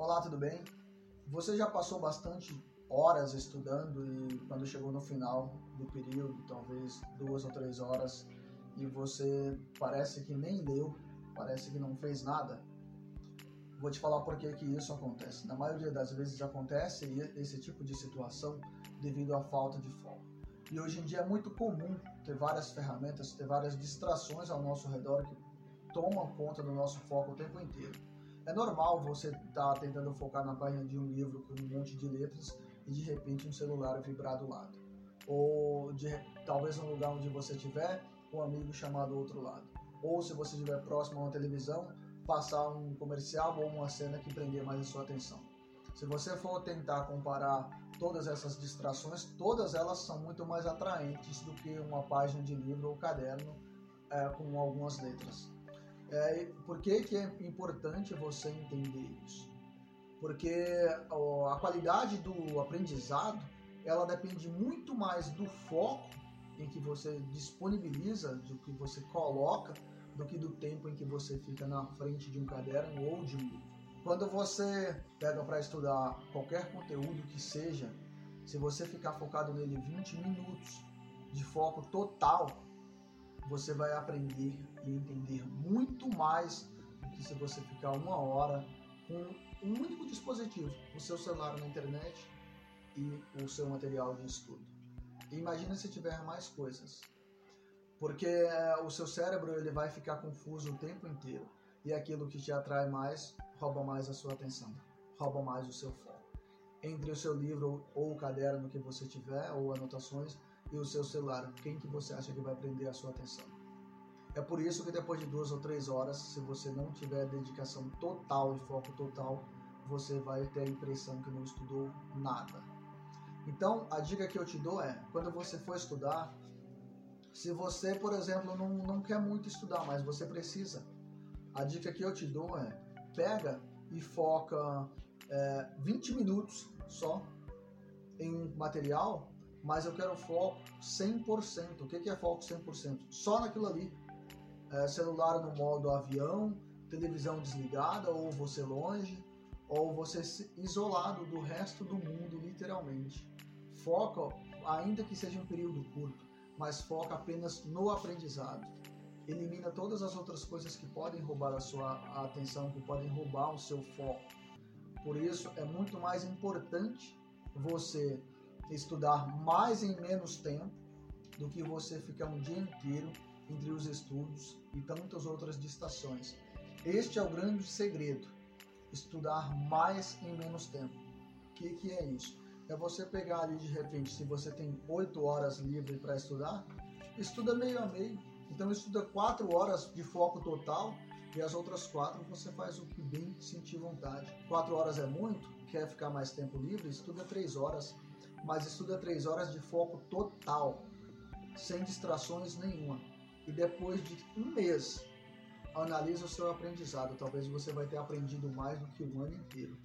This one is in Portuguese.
Olá, tudo bem? Você já passou bastante horas estudando e quando chegou no final do período, talvez duas ou três horas, e você parece que nem leu, parece que não fez nada? Vou te falar por que, que isso acontece. Na maioria das vezes acontece esse tipo de situação devido à falta de foco. E hoje em dia é muito comum ter várias ferramentas, ter várias distrações ao nosso redor que tomam conta do nosso foco o tempo inteiro. É normal você estar tá tentando focar na página de um livro com um monte de letras e de repente um celular vibrar do lado. Ou de, talvez no lugar onde você estiver, um amigo chamar do outro lado. Ou se você estiver próximo a uma televisão, passar um comercial ou uma cena que prender mais a sua atenção. Se você for tentar comparar todas essas distrações, todas elas são muito mais atraentes do que uma página de livro ou caderno é, com algumas letras. É, por que, que é importante você entender isso? Porque a qualidade do aprendizado ela depende muito mais do foco em que você disponibiliza, do que você coloca, do que do tempo em que você fica na frente de um caderno ou de um livro. Quando você pega para estudar qualquer conteúdo que seja, se você ficar focado nele 20 minutos de foco total, você vai aprender e entender mais que se você ficar uma hora com um único dispositivo, o seu celular na internet e o seu material de estudo. Imagina se tiver mais coisas, porque eh, o seu cérebro ele vai ficar confuso o tempo inteiro e aquilo que te atrai mais rouba mais a sua atenção, rouba mais o seu foco. Entre o seu livro ou o caderno que você tiver ou anotações e o seu celular, quem que você acha que vai prender a sua atenção? É por isso que depois de duas ou três horas, se você não tiver dedicação total e foco total, você vai ter a impressão que não estudou nada. Então, a dica que eu te dou é, quando você for estudar, se você, por exemplo, não, não quer muito estudar, mas você precisa, a dica que eu te dou é, pega e foca é, 20 minutos só em material, mas eu quero foco 100%. O que é foco 100%? Só naquilo ali é, celular no modo avião, televisão desligada, ou você longe, ou você isolado do resto do mundo, literalmente. Foca, ainda que seja um período curto, mas foca apenas no aprendizado. Elimina todas as outras coisas que podem roubar a sua atenção, que podem roubar o seu foco. Por isso, é muito mais importante você estudar mais em menos tempo do que você ficar um dia inteiro entre os estudos e tantas outras distrações. Este é o grande segredo: estudar mais em menos tempo. O que, que é isso? É você pegar ali de repente, se você tem 8 horas livre para estudar, estuda meio a meio. Então estuda 4 horas de foco total e as outras 4 você faz o que bem sentir vontade. 4 horas é muito, quer ficar mais tempo livre, estuda 3 horas, mas estuda 3 horas de foco total, sem distrações nenhuma e depois de um mês analisa o seu aprendizado. Talvez você vai ter aprendido mais do que um ano inteiro.